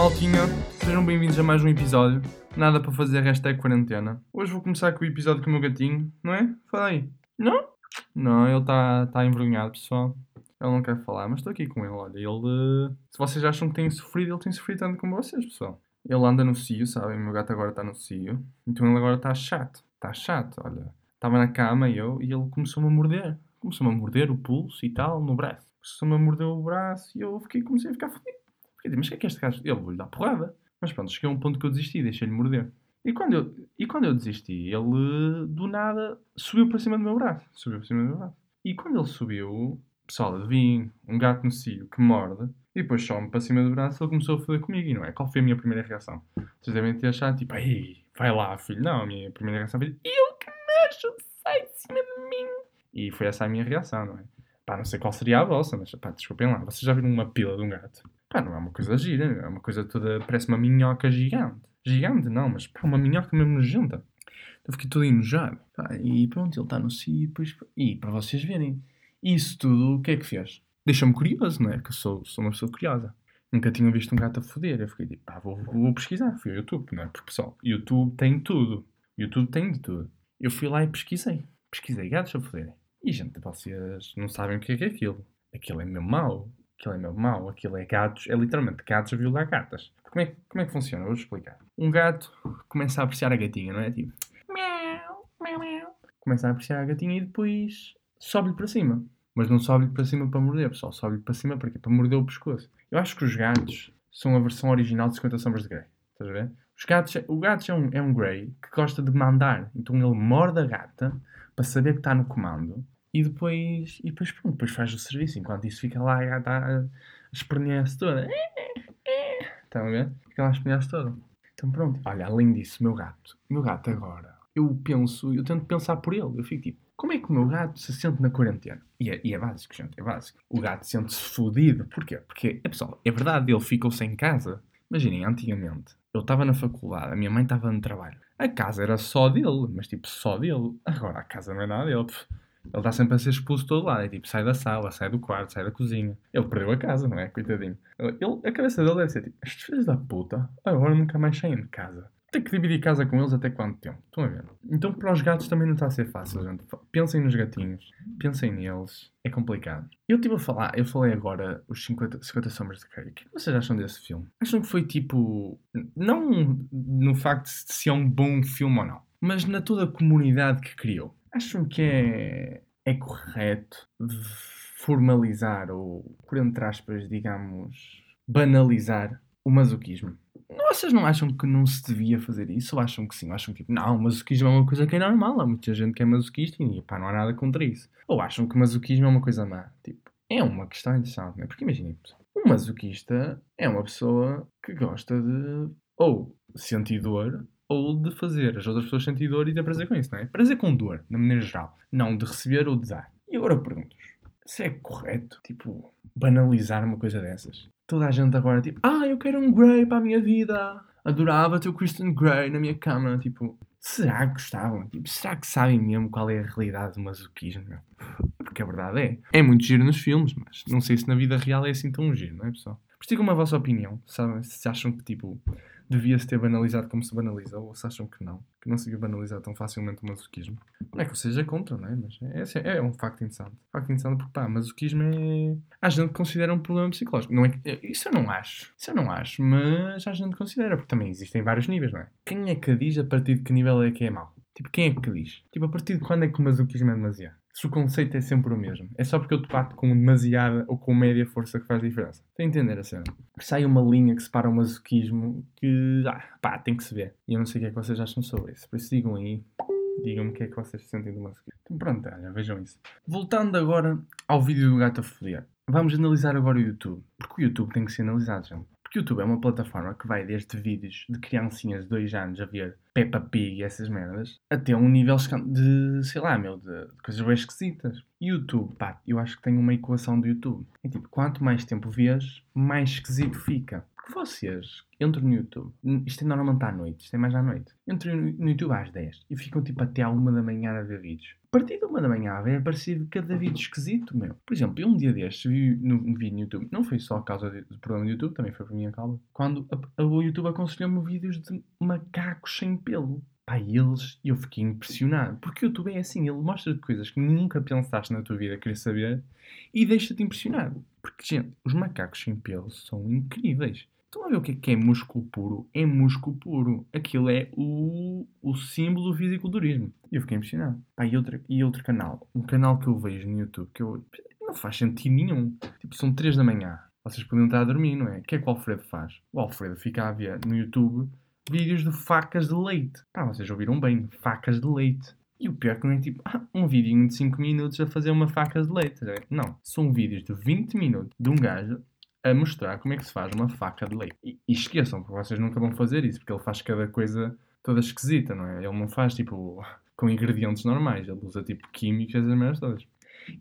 maltinha, sejam bem-vindos a mais um episódio. Nada para fazer, hashtag quarentena. Hoje vou começar com o episódio com o meu gatinho, não é? Fala aí. Não? Não, ele está tá envergonhado, pessoal. Ele não quer falar, mas estou aqui com ele. Olha, ele. Se vocês acham que tem sofrido, ele tem sofrido tanto como vocês, pessoal. Ele anda no cio, sabem? O meu gato agora está no cio. Então ele agora está chato. Está chato, olha. Estava na cama e eu e ele começou-me a morder. Começou-me a morder o pulso e tal, no braço. Começou-me a morder o braço e eu fiquei, comecei a ficar fodido. Fiquei, mas o que é que este gajo. Ele vou-lhe dar porrada. Mas pronto, cheguei a um ponto que eu desisti, deixei-lhe morder. E quando, eu, e quando eu desisti, ele do nada subiu para cima do meu braço. Subiu para cima do meu braço. E quando ele subiu, pessoal, adivinha, um gato no cio que morde e depois sobe para cima do braço, ele começou a foder comigo. E não é? Qual foi a minha primeira reação? Vocês devem ter achado tipo, ei, vai lá, filho. Não, a minha primeira reação foi eu que mexo, sai de cima de mim. E foi essa a minha reação, não é? Pá, não sei qual seria a vossa, mas pá, desculpem lá. Vocês já viram uma pila de um gato? Pá, não é uma coisa gira, é uma coisa toda. Parece uma minhoca gigante. Gigante, não, mas pá, uma minhoca mesmo nojenta. Eu fiquei todo enojado. Pá, e pronto, ele está no cio. Depois... E para vocês verem, isso tudo, o que é que fez? Deixa-me curioso, não é? Que eu sou, sou uma pessoa curiosa. Nunca tinha visto um gato a foder. Eu fiquei tipo, pá, vou, vou pesquisar. Fui ao YouTube, não é? Porque pessoal, YouTube tem tudo. YouTube tem de tudo. Eu fui lá e pesquisei. Pesquisei gatos a foderem. E gente, vocês não sabem o que é que é aquilo. Aquilo é mesmo mau. Aquilo é mesmo mau. Aquilo é gatos. É literalmente gatos a violar gatas. Como é, como é que funciona? Vou explicar. Um gato começa a apreciar a gatinha, não é? Tipo. Começa a apreciar a gatinha e depois sobe-lhe para cima. Mas não sobe-lhe para cima para morder, pessoal. Sobe-lhe para cima para quê? Para morder o pescoço. Eu acho que os gatos são a versão original de 50 Sombras de Grey. Estás a ver? Os gatos, o gato é um, é um Grey que gosta de mandar. Então ele morde a gata para saber que está no comando e depois, e depois, pronto, depois faz o serviço. Enquanto isso fica lá gata a espernear-se toda. Estão a ver? Fica lá a espernear-se toda. Então pronto. Olha, além disso, meu gato. Meu gato agora. Eu penso, eu tento pensar por ele. Eu fico tipo, como é que o meu gato se sente na quarentena? E é, e é básico, gente, é básico. O gato sente-se fodido. Porquê? Porque, é pessoal, é verdade, ele ficou sem casa. Imaginem, antigamente, eu estava na faculdade, a minha mãe estava no trabalho. A casa era só dele, mas tipo, só dele. Agora a casa não é nada dele. Ele está sempre a ser expulso de todo lado. É tipo, sai da sala, sai do quarto, sai da cozinha. Ele perdeu a casa, não é? Coitadinho. Ele, a cabeça dele deve ser tipo, estes filhos da puta, agora nunca mais saem de casa. Tem que dividir casa com eles até quanto tempo? Estão a ver? Então para os gatos também não está a ser fácil, gente. Pensem nos gatinhos. Pensem neles. É complicado. Eu estive a falar, eu falei agora os 50, 50 Sombras de Grey. O que vocês acham desse filme? Acham que foi tipo. Não no facto de se é um bom filme ou não, mas na toda a comunidade que criou. Acham que é, é correto formalizar ou, por entre aspas, digamos, banalizar o masoquismo? Vocês não acham que não se devia fazer isso? Ou acham que sim? Ou acham que, não, masoquismo é uma coisa que é normal. Há muita gente que é masoquista e pá, não há nada contra isso. Ou acham que masoquismo é uma coisa má? Tipo, é uma questão interessante, não é? Porque imaginem, um masoquista é uma pessoa que gosta de ou sentir dor ou de fazer as outras pessoas sentir dor e ter prazer com isso, não é? Prazer com dor, na maneira geral. Não de receber ou de dar. E agora pergunto-vos, se é correto, tipo, banalizar uma coisa dessas? Toda a gente agora, tipo, ah, eu quero um Grey para a minha vida. Adorava ter o Christian Grey na minha cama. Tipo, será que gostavam? Tipo, será que sabem mesmo qual é a realidade do masoquismo? Porque a verdade é, é muito giro nos filmes, mas não sei se na vida real é assim tão giro, não é, pessoal? Mas digam-me a vossa opinião, sabem? Se acham que, tipo, devia-se ter banalizado como se banaliza, ou se acham que não, que não se devia banalizar tão facilmente o masoquismo. Não é que eu seja contra, não é? Mas é, é um facto interessante. Facto interessante porque, pá, masoquismo é. Há gente que considera um problema psicológico. Não é que... Isso eu não acho. Isso eu não acho, mas há gente que considera, porque também existem vários níveis, não é? Quem é que diz a partir de que nível é que é mau? Tipo, quem é que diz? Tipo, a partir de quando é que o masoquismo é demasiado? Se o conceito é sempre o mesmo. É só porque eu te bato com demasiada ou com média força que faz diferença. Tem a entender a cena? Sai uma linha que separa o masoquismo que, ah, pá, tem que se ver. E eu não sei o que é que vocês acham sobre isso. Por isso digam aí, digam-me o que é que vocês sentem do masoquismo. Então pronto, olha, vejam isso. Voltando agora ao vídeo do gato a foder. Vamos analisar agora o YouTube. Porque o YouTube tem que ser analisado, gente. Porque o YouTube é uma plataforma que vai desde vídeos de criancinhas de 2 anos a ver Peppa Pig e essas merdas, até um nível de, sei lá, meu, de, de coisas bem esquisitas. YouTube, pá, eu acho que tem uma equação do YouTube. É tipo, quanto mais tempo vês, mais esquisito fica. Porque vocês entram no YouTube, isto é normalmente à noite, isto é mais à noite, entram no YouTube às 10 e ficam tipo até à 1 da manhã a ver vídeos. A partir de uma da manhã vai aparecer cada vídeo esquisito, meu. Por exemplo, eu um dia destes vi no vídeo no YouTube, não foi só a causa do problema do YouTube, também foi por minha causa, quando a, a, o YouTube aconselhou-me vídeos de macacos sem pelo. Pá, eles, eu fiquei impressionado. Porque o YouTube é assim, ele mostra-te coisas que nunca pensaste na tua vida querer saber e deixa-te impressionado. Porque, gente, os macacos sem pelo são incríveis. Estão a ver o que é, que é músculo puro? É músculo puro. Aquilo é o, o símbolo do fisiculturismo. E eu fiquei impressionado. Pá, e, outro, e outro canal. Um canal que eu vejo no YouTube que eu, não faz sentido nenhum. Tipo, são 3 da manhã. Vocês podem estar a dormir, não é? O que é que o Alfredo faz? O Alfredo fica a ver no YouTube vídeos de facas de leite. Pá, vocês ouviram bem, facas de leite. E o pior é que não é tipo ah, um vídeo de 5 minutos a fazer uma faca de leite. Não, são vídeos de 20 minutos de um gajo a mostrar como é que se faz uma faca de leite. E, e esqueçam, porque vocês nunca vão fazer isso, porque ele faz cada coisa toda esquisita, não é? Ele não faz tipo com ingredientes normais, ele usa tipo químicos e as merdas todas.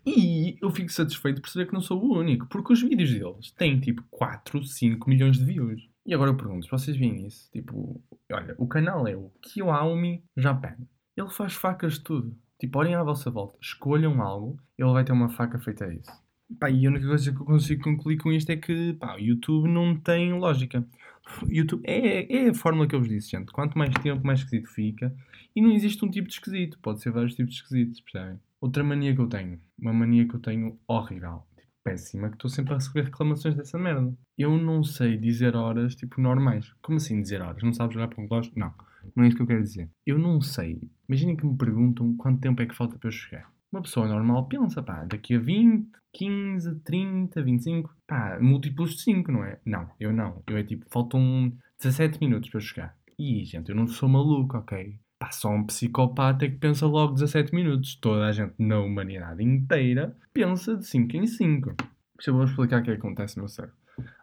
E eu fico satisfeito por saber que não sou o único, porque os vídeos deles têm tipo 4, 5 milhões de views. E agora eu pergunto, vocês veem isso, tipo, olha, o canal é o Kiyomi Japan. Ele faz facas de tudo. Tipo, olhem à vossa volta, escolham algo, ele vai ter uma faca feita a isso. Pá, e a única coisa que eu consigo concluir com isto é que pá, o YouTube não tem lógica. YouTube é, é a fórmula que eu vos disse, gente. Quanto mais tempo, mais esquisito fica. E não existe um tipo de esquisito. Pode ser vários tipos de esquisitos, percebem? Outra mania que eu tenho. Uma mania que eu tenho horrível péssima que estou sempre a receber reclamações dessa merda. Eu não sei dizer horas, tipo, normais. Como assim dizer horas? Não sabes jogar para um relógio? Não. Não é isso que eu quero dizer. Eu não sei. Imaginem que me perguntam quanto tempo é que falta para eu chegar. Uma pessoa normal pensa, pá, daqui a 20, 15, 30, 25, pá, múltiplos de 5, não é? Não, eu não. Eu é tipo, faltam 17 minutos para chegar. E, gente, eu não sou maluco, ok? Pá, só um psicopata que pensa logo 17 minutos. Toda a gente na humanidade inteira pensa de 5 em 5. Deixa eu vou explicar o que, é que acontece no meu cérebro.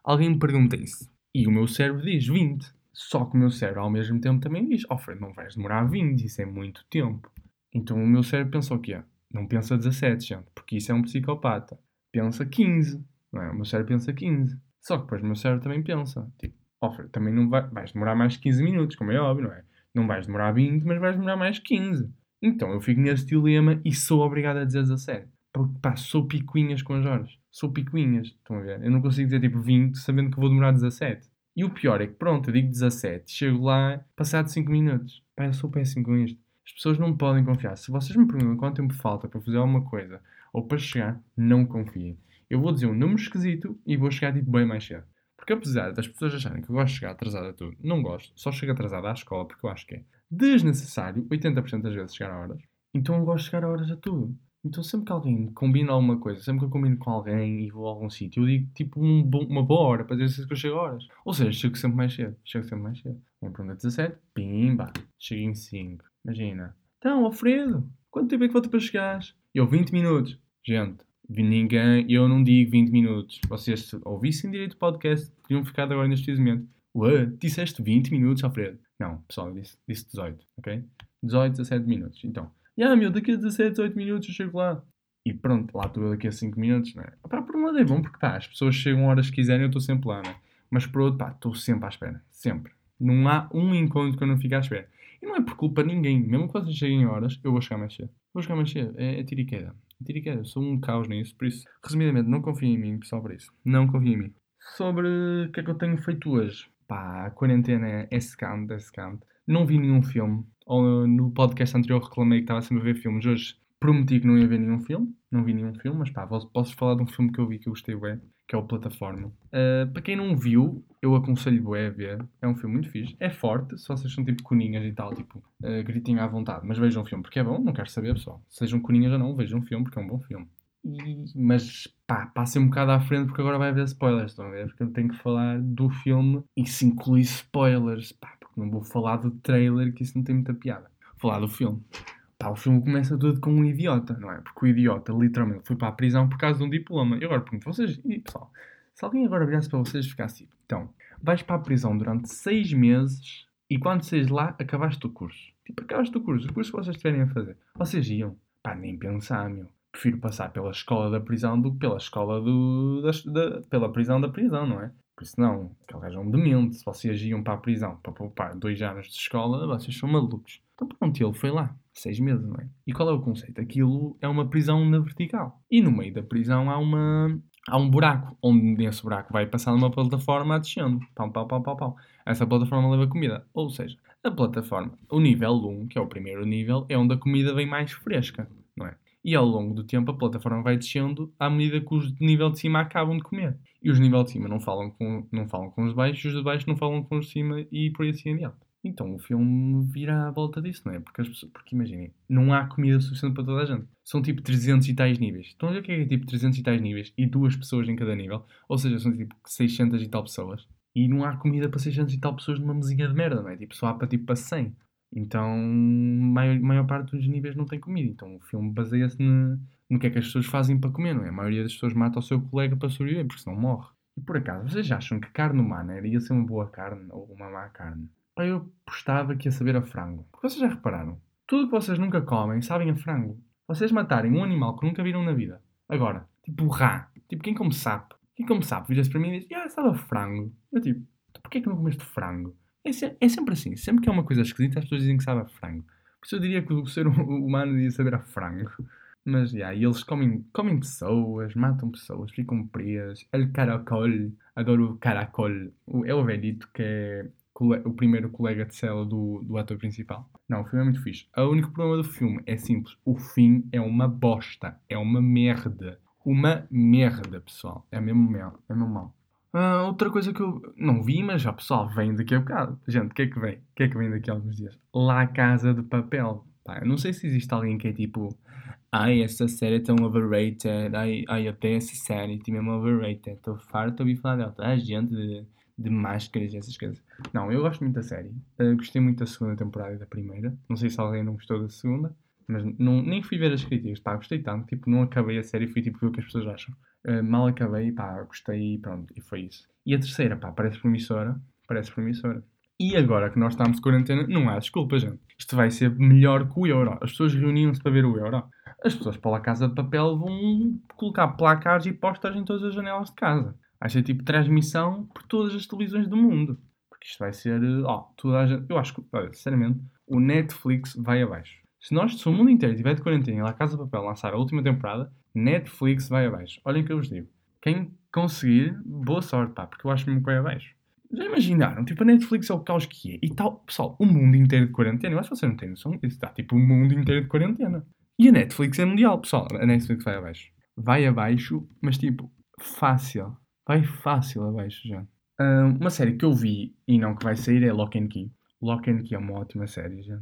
Alguém me pergunta isso. E o meu cérebro diz 20. Só que o meu cérebro ao mesmo tempo também diz: Oh, Fred, não vais demorar 20, isso é muito tempo. Então o meu cérebro pensa o quê? Não pensa 17, gente, porque isso é um psicopata. Pensa 15. Não é? O meu cérebro pensa 15. Só que depois o meu cérebro também pensa: Tipo, oh, Fred, também não vai, vais demorar mais 15 minutos, como é óbvio, não é? Não vais demorar 20, mas vais demorar mais 15. Então eu fico nesse dilema e sou obrigado a dizer 17. Porque pá, sou picuinhas com as horas. Sou picuinhas. Estão a ver? Eu não consigo dizer tipo 20 sabendo que vou demorar 17. E o pior é que pronto, eu digo 17, chego lá, passado 5 minutos. Pá, eu sou péssimo com isto. As pessoas não podem confiar. Se vocês me perguntam quanto tempo falta para fazer alguma coisa ou para chegar, não confiem. Eu vou dizer um número esquisito e vou chegar tipo bem mais cedo. Porque apesar das pessoas acharem que eu gosto de chegar atrasado a tudo, não gosto, só chego atrasado à escola porque eu acho que é desnecessário, 80% das vezes chegar a horas. Então eu gosto de chegar a horas a tudo. Então sempre que alguém combina alguma coisa, sempre que eu combino com alguém e vou a algum sítio, eu digo tipo um uma boa hora para dizer que eu chego a horas. Ou seja, chego sempre mais cedo. Chego sempre mais cedo. Vem para 17, pimba, chego em 5. Imagina. Então, Alfredo, quanto tempo é que falta para chegares? Eu, 20 minutos. Gente, ninguém, eu não digo 20 minutos. Vocês, se ouvissem direito o podcast, teriam ficado agora neste momento. Ué, disseste 20 minutos, Alfredo? Não, pessoal, disse, disse 18, ok? 18, 17 minutos. Então, ah, meu, daqui a 17, 18 minutos eu chego lá. E pronto, lá estou eu daqui a 5 minutos, não é? Pá, por um lado é bom, porque pá, as pessoas chegam horas que quiserem eu estou sempre lá, não é? Mas por outro, pá, estou sempre à espera. Sempre. Não há um encontro que eu não fique à espera. E não é por culpa de ninguém. Mesmo que vocês cheguem horas, eu vou chegar mais cedo. Vou chegar mais cedo. É, é tiro e queda. Tiro Sou um caos nisso. Por isso, resumidamente, não confio em mim, pessoal, por isso. Não confio em mim. Sobre o que é que eu tenho feito hoje. Pá, a quarentena é, é secante, é secante. Não vi nenhum filme. No podcast anterior reclamei que estava sempre a ver filmes. Hoje prometi que não ia ver nenhum filme. Não vi nenhum filme, mas pá, posso falar de um filme que eu vi que eu gostei bem que é o Plataforma. Uh, para quem não viu, eu aconselho a ver. É um filme muito fixe. É forte, se vocês são tipo coninhas e tal, tipo, uh, à vontade. Mas vejam o filme, porque é bom, não quero saber, pessoal. Sejam coninhas ou não, vejam o filme, porque é um bom filme. E, mas pá, passem um bocado à frente porque agora vai haver spoilers, estão a ver? Porque eu tenho que falar do filme e se inclui spoilers, pá, porque não vou falar do trailer, que isso não tem muita piada. Vou falar do filme. Pá, o filme começa todo com um idiota, não é? Porque o idiota literalmente foi para a prisão por causa de um diploma. E agora pergunto vocês, e pessoal, se alguém agora virasse para vocês e ficasse tipo, então, vais para a prisão durante seis meses e quando saís lá, acabaste o curso. Tipo, acabaste o curso, o curso que vocês estiverem a fazer. Vocês iam? Pá, nem pensar, meu. Prefiro passar pela escola da prisão do que pela escola do. Da, da, pela prisão da prisão, não é? Por isso não, aquele gajo é um demente. Se vocês iam para a prisão para poupar dois anos de escola, vocês são malucos. Então pronto, ele foi lá. Seis meses, não é? E qual é o conceito? Aquilo é uma prisão na vertical. E no meio da prisão há uma. Há um buraco, onde nesse buraco vai passar uma plataforma descendo. Pau, pau, pau, pau, pau. Essa plataforma leva comida. Ou seja, a plataforma, o nível 1, que é o primeiro nível, é onde a comida vem mais fresca, não é? E ao longo do tempo a plataforma vai descendo à medida que os de nível de cima acabam de comer. E os de nível de cima não falam com, não falam com os de baixo, e os de baixo não falam com os de cima e por aí assim adiante. Então o filme vira à volta disso, não é? Porque, as pessoas, porque imaginem, não há comida suficiente para toda a gente. São tipo 300 e tais níveis. A ver o que é, é tipo 300 e tais níveis e duas pessoas em cada nível? Ou seja, são tipo 600 e tal pessoas. E não há comida para 600 e tal pessoas numa mesinha de merda, não é? Tipo, só há para tipo para 100. Então, a maior, maior parte dos níveis não tem comida. Então, o filme baseia-se no, que é que as pessoas fazem para comer, não é? A maioria das pessoas mata o seu colega para sobreviver, porque senão morre. E por acaso, vocês acham que carne humana iria ser uma boa carne ou uma má carne? Eu postava que ia saber a frango. Porque vocês já repararam? Tudo que vocês nunca comem sabem a frango. Vocês matarem um animal que nunca viram na vida. Agora, tipo rá. Tipo, quem come sapo? Quem come sapo vira-se para mim e diz, ah, sabe a frango. Eu tipo, porquê que não comeste frango? É, se, é, sempre assim. Sempre que é uma coisa esquisita, as pessoas dizem que sabe a frango. Por isso eu diria que o ser humano devia saber a frango. Mas, já, yeah, e eles comem, comem pessoas, matam pessoas, ficam presas. El caracol, adoro o caracol. é o velhito que é o primeiro colega de cela do, do ator principal. Não, o filme é muito fixe. O único problema do filme é simples. O fim é uma bosta. É uma merda. Uma merda, pessoal. É mesmo mal. É mesmo mal. Uh, outra coisa que eu não vi, mas já pessoal, vem daqui a bocado. Gente, o que é que vem? O que é que vem daqui a alguns dias? La Casa de Papel. Pá, não sei se existe alguém que é tipo Ai, essa série é tão overrated. Ai, ai eu tenho essa série, tipo, mesmo overrated. Estou farto de ouvir falar dela. Toda gente de, de máscaras e essas coisas. Não, eu gosto muito da série. Uh, gostei muito da segunda temporada e da primeira. Não sei se alguém não gostou da segunda. Mas não, nem fui ver as críticas, pá, gostei tanto, tipo, não acabei a série fui tipo ver o que as pessoas acham. Uh, mal acabei, pá, gostei e pronto, e foi isso. E a terceira, pá, parece promissora, parece promissora. E agora que nós estamos de quarentena, não há desculpa, gente. Isto vai ser melhor que o Euro. As pessoas reuniam-se para ver o Euro. As pessoas para a casa de papel vão colocar placares e posters em todas as janelas de casa. Vai ser tipo transmissão por todas as televisões do mundo. Porque isto vai ser. Ó, oh, toda a gente. Eu acho que, olha, sinceramente, o Netflix vai abaixo. Se nós, se o mundo inteiro estiver de quarentena e lá Casa de Papel lançar a última temporada, Netflix vai abaixo. Olhem o que eu vos digo. Quem conseguir, boa sorte, pá, porque eu acho mesmo que vai abaixo. Já imaginaram? Tipo, a Netflix é o caos que é. E tal, pessoal, o mundo inteiro de quarentena. Eu acho que vocês não têm noção Está tipo o mundo inteiro de quarentena. E a Netflix é mundial, pessoal. A Netflix vai abaixo. Vai abaixo, mas tipo, fácil. Vai fácil abaixo já. Uma série que eu vi e não que vai sair é Lock and Key. Lock and Key é uma ótima série, já.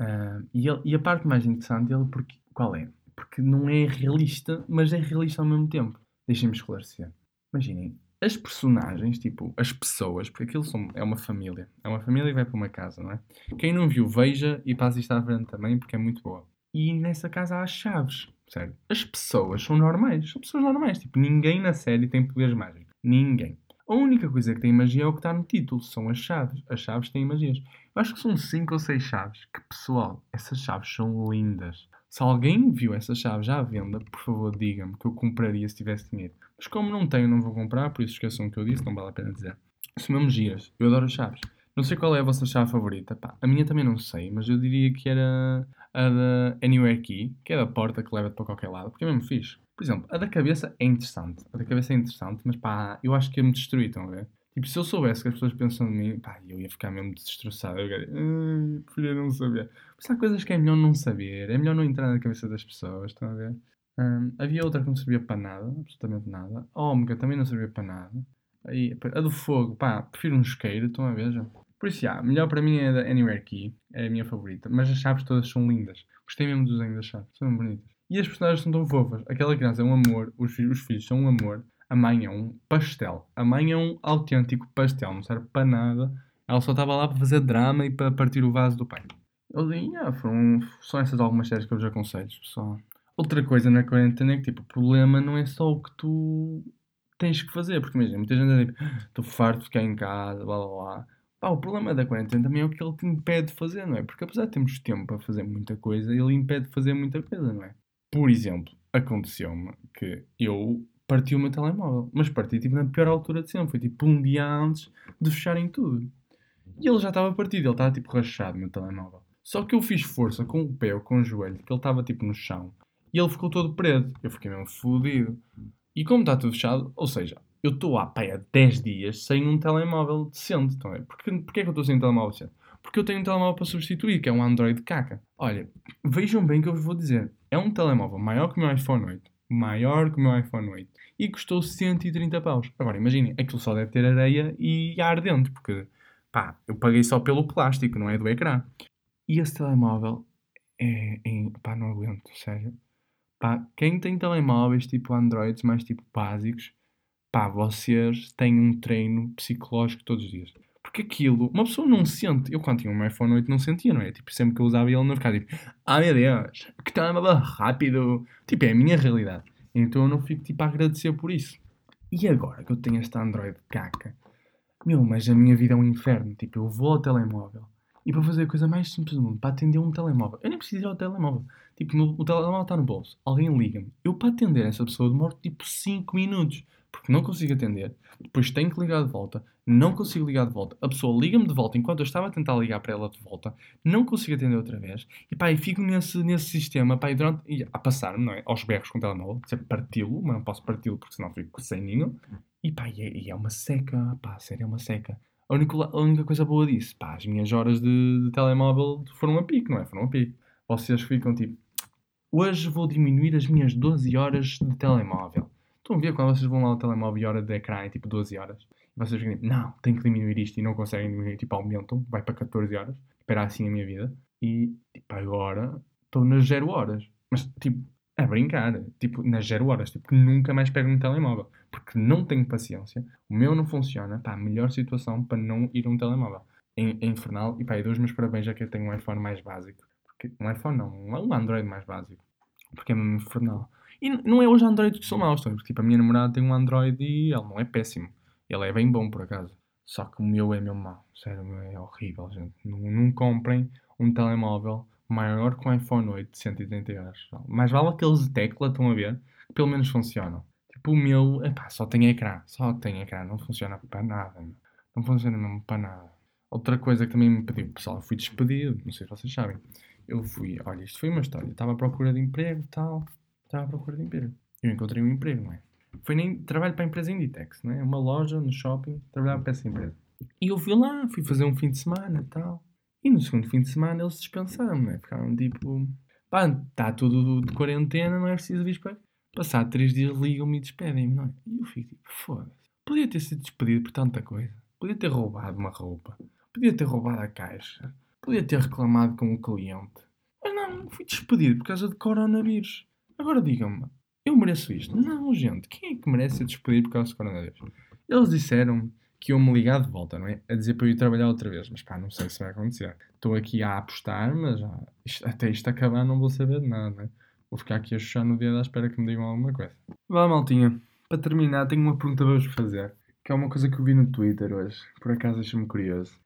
Uh, e, e, a parte mais interessante dele, porque, qual é? Porque não é realista, mas é realista ao mesmo tempo. Deixem-me esclarecer. Imaginem, as personagens, tipo, as pessoas, porque aquilo são, é uma família. É uma família que vai para uma casa, não é? Quem não viu, veja e passe isto à frente também, porque é muito boa. E nessa casa há chaves, sério. As pessoas são normais, são pessoas normais. Tipo, ninguém na série tem poderes mágicos. Ninguém. A única coisa que tem magia é o que está no título, são as chaves. As chaves têm magias. Eu acho que são 5 ou 6 chaves. Que pessoal, essas chaves são lindas. Se alguém viu essas chaves à venda, por favor diga-me que eu compraria se tivesse dinheiro. Mas como não tenho, não vou comprar, por isso esqueçam o que eu disse, não vale a pena dizer. São mesmo giras. Eu adoro chaves. Não sei qual é a vossa chave favorita. Pá, a minha também não sei, mas eu diria que era a da Anywhere Key, que é da porta que leva-te para qualquer lado, porque é mesmo fixe. Por exemplo, a da cabeça é interessante. A da cabeça é interessante, mas pá, eu acho que ia me destruir, estão a ver? Tipo, se eu soubesse que as pessoas pensam de mim, pá, eu ia ficar mesmo destroçado. Eu ia ah, preferia não saber. Mas há coisas que é melhor não saber, é melhor não entrar na cabeça das pessoas, estão a ver? Havia outra que não servia para nada, absolutamente nada. A ômega também não servia para nada. Aí, a do fogo, pá, prefiro um isqueiro, estão a ver? Por isso, já, melhor para mim é a da Anywhere Key, é a minha favorita. Mas as chaves todas são lindas. Gostei mesmo do desenho das chaves, são bonitas. E as personagens são tão fofas. Aquela criança é um amor, os, os filhos são um amor, a mãe é um pastel. A mãe é um autêntico pastel, não serve para nada. Ela só estava lá para fazer drama e para partir o vaso do pai. Eu li, ah, foram, são essas algumas séries que eu vos aconselho, pessoal. Outra coisa na quarentena é que, tipo, o problema não é só o que tu tens que fazer, porque imagina, muita gente é tipo, estou farto de ficar em casa, blá blá blá. Pá, o problema da quarentena também é o que ele te impede de fazer, não é? Porque apesar de termos tempo para fazer muita coisa, ele impede de fazer muita coisa, não é? Por exemplo, aconteceu-me que eu parti o meu telemóvel, mas parti tipo na pior altura de sempre, foi tipo um dia antes de fecharem tudo. E ele já estava partido, ele estava tipo rachado no telemóvel. Só que eu fiz força com o pé ou com o joelho, que ele estava tipo no chão, e ele ficou todo preto. Eu fiquei mesmo fodido. E como está tudo fechado, ou seja, eu estou há, pá, há 10 dias sem um telemóvel decente. Então, Porquê, porquê é que eu estou sem um telemóvel decente? Porque eu tenho um telemóvel para substituir, que é um Android caca. Olha, vejam bem o que eu vos vou dizer. É um telemóvel maior que o meu iPhone 8. Maior que o meu iPhone 8. E custou 130 paus. Agora, imaginem, aquilo só deve ter areia e ar dentro, porque, pá, eu paguei só pelo plástico, não é do ecrã. E esse telemóvel é, é pá, não aguento, sério. Pá, quem tem telemóveis tipo Androids mais tipo básicos, pá, vocês têm um treino psicológico todos os dias. Porque aquilo, uma pessoa não sente. Eu quando tinha um iPhone 8 não sentia, não é? Tipo, sempre que eu usava ele não ficava tipo, ah meu Deus, que telemóvel rápido. Tipo, é a minha realidade. Então eu não fico tipo a agradecer por isso. E agora que eu tenho esta Android caca, meu, mas a minha vida é um inferno. Tipo, eu vou ao telemóvel e para fazer a coisa mais simples do mundo, para atender um telemóvel, eu nem preciso ir ao telemóvel. Tipo, no, o telemóvel está no bolso, alguém liga-me. Eu para atender essa pessoa demoro tipo 5 minutos, porque não consigo atender. Depois tenho que ligar de volta, não consigo ligar de volta. A pessoa liga-me de volta enquanto eu estava a tentar ligar para ela de volta, não consigo atender outra vez. E pá, e fico nesse, nesse sistema, pá, e durante, e a passar-me, não é? Aos berros com o telemóvel, dizer parti-lo, mas não posso parti-lo porque senão fico sem ninho. E pá, e é, e é uma seca, pá, sério, é uma seca. A única, a única coisa boa disso, pá, as minhas horas de, de telemóvel foram a pico, não é? Foram a pico. Vocês ficam tipo, hoje vou diminuir as minhas 12 horas de telemóvel. Estão a ver quando vocês vão lá ao telemóvel e hora de ecrã é tipo 12 horas? E vocês ficam tipo, não, tenho que diminuir isto e não conseguem diminuir, tipo, aumentam, vai para 14 horas. Espera assim a minha vida. E, tipo, agora estou nas 0 horas. Mas, tipo, a brincar. Tipo, nas 0 horas. Tipo, nunca mais pego no telemóvel. Porque não tenho paciência. O meu não funciona. Pá, melhor situação para não ir a um telemóvel. É, infernal. E pá, e dou os meus parabéns já que eu tenho um iPhone mais básico. Porque, um iPhone não, um Android mais básico. Porque é mesmo infernal. E não é os Androids que maus, tá? porque tipo, a minha namorada tem um Android e ele não é péssimo. Ele é bem bom, por acaso. Só que o meu é mesmo mau. Sério, o meu é horrível, gente. Não, não comprem um telemóvel maior que um iPhone 8 de 130 euros. Mais vale aqueles de tecla, estão a ver? Que pelo menos funcionam. Tipo, o meu, epá, só tem ecrã. Só tem ecrã. Não funciona para nada. Não funciona mesmo para nada. Outra coisa que também me pediu, pessoal, eu fui despedido. Não sei se vocês sabem. Eu fui, olha, isto foi uma história. Estava à procura de emprego e tal. Estava à procura de emprego. Eu encontrei um emprego, não é? Foi nem trabalho para a empresa Inditex, não é? Uma loja no shopping, trabalhava para essa empresa. E eu fui lá, fui fazer um fim de semana e tal. E no segundo fim de semana eles dispensaram-me, né? Ficaram tipo, pá, está tudo de quarentena, não é preciso vir para. Passar três dias ligam-me e despedem-me, não é? E eu fico tipo, foda-se. Podia ter sido despedido por tanta coisa. Podia ter roubado uma roupa. Podia ter roubado a caixa. Podia ter reclamado com o cliente. Mas não, fui despedido por causa de coronavírus. Agora digam-me, eu mereço isto? Não, gente, quem é que merece ser despedido por causa de coronavírus? Eles disseram que iam-me ligar de volta, não é? A dizer para eu ir trabalhar outra vez. Mas pá, não sei se vai acontecer. Estou aqui a apostar, mas já, isto, até isto acabar não vou saber de nada, não é? Vou ficar aqui a chuchar no dia da espera que me digam alguma coisa. Vá, maltinha. Para terminar, tenho uma pergunta para vos fazer. Que é uma coisa que eu vi no Twitter hoje. Por acaso achei-me curioso.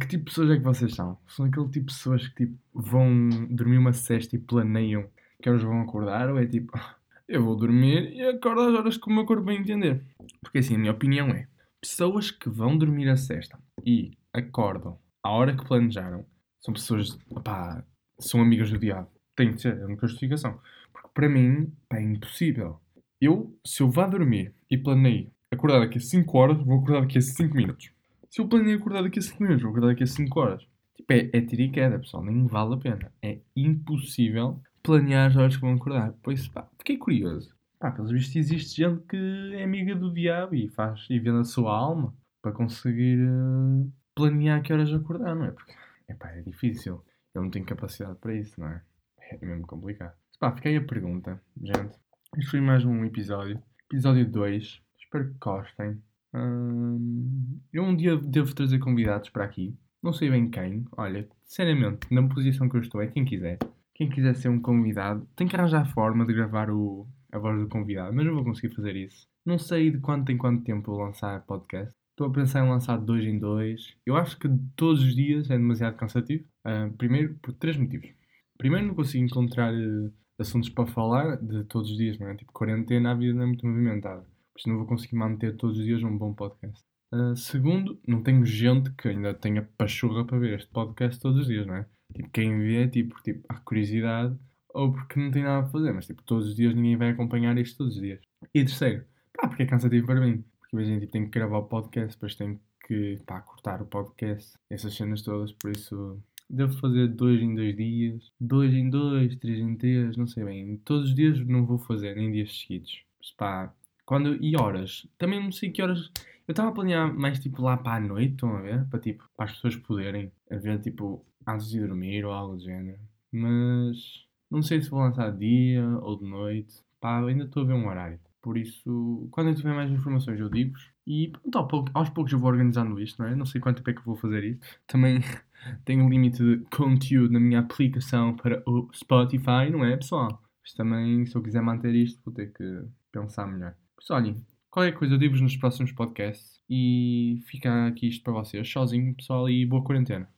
Que tipo de pessoas é que vocês são? São aquele tipo de pessoas que tipo, vão dormir uma cesta e planeiam que horas vão acordar? Ou é tipo, eu vou dormir e acordo às horas que o meu corpo vai entender? Porque assim, a minha opinião é pessoas que vão dormir a sexta e acordam à hora que planejaram são pessoas, opá, são amigas do diabo. Tem de ser, é uma justificação. Porque para mim, pá, é impossível. Eu, se eu vá dormir e planei acordar daqui a 5 horas, vou acordar daqui a 5 minutos. Se eu planei acordar daqui a 5 minutos, vou acordar daqui a 5 horas. Tipo, é, é tiro e queda, pessoal. Nem vale a pena. É impossível planear as horas que vão acordar. Pois, pá, fiquei curioso. Pá, pelos vistos existe gente que é amiga do diabo e faz e vende a sua alma para conseguir uh, planear que horas acordar, não é? Porque epá, é difícil. Eu não tenho capacidade para isso, não é? É mesmo complicado. Pá, fiquei a pergunta, gente. Este foi mais um episódio. Episódio 2. Espero que gostem. Hum, eu um dia devo trazer convidados para aqui. Não sei bem quem. Olha, sinceramente, na posição que eu estou é quem quiser. Quem quiser ser um convidado, tem que arranjar a forma de gravar o, a voz do convidado, mas eu vou conseguir fazer isso. Não sei de quanto em quanto tempo vou lançar podcast. Estou a pensar em lançar dois em dois. Eu acho que todos os dias é demasiado cansativo. Uh, primeiro, por três motivos. Primeiro, não consigo encontrar uh, assuntos para falar de todos os dias, não é? Tipo, quarentena, a vida não é muito movimentada. Por isso não vou conseguir manter todos os dias um bom podcast. Uh, segundo, não tenho gente que ainda tenha pachorra para ver este podcast todos os dias, não é? Tipo, quem vê, tipo, tipo, há curiosidade ou porque não tem nada a fazer, mas tipo, todos os dias ninguém vai acompanhar isto todos os dias. E terceiro, pá, porque é cansativo para mim. Porque imagina, tipo, tenho que gravar o podcast, depois tenho que, pá, cortar o podcast, essas cenas todas, por isso devo fazer dois em dois dias, dois em dois, três em três, não sei bem. Todos os dias não vou fazer, nem dias seguidos. Pá, quando, e horas? Também não sei que horas. Eu estava a planear mais tipo lá para a noite, estão a ver? Para tipo, para as pessoas poderem ver tipo antes de dormir ou algo do género. Mas não sei se vou lançar de dia ou de noite. Pá, ainda estou a ver um horário. Por isso, quando eu tiver mais informações, eu digo-vos. E pronto, aos poucos eu vou organizando isto, não é? Não sei quanto tempo é que vou fazer isto. Também tenho um limite de conteúdo na minha aplicação para o Spotify, não é, pessoal? Mas também, se eu quiser manter isto, vou ter que pensar melhor. Por isso, olhem, qualquer coisa eu digo-vos nos próximos podcasts. E fica aqui isto para vocês, sozinho, pessoal, e boa quarentena.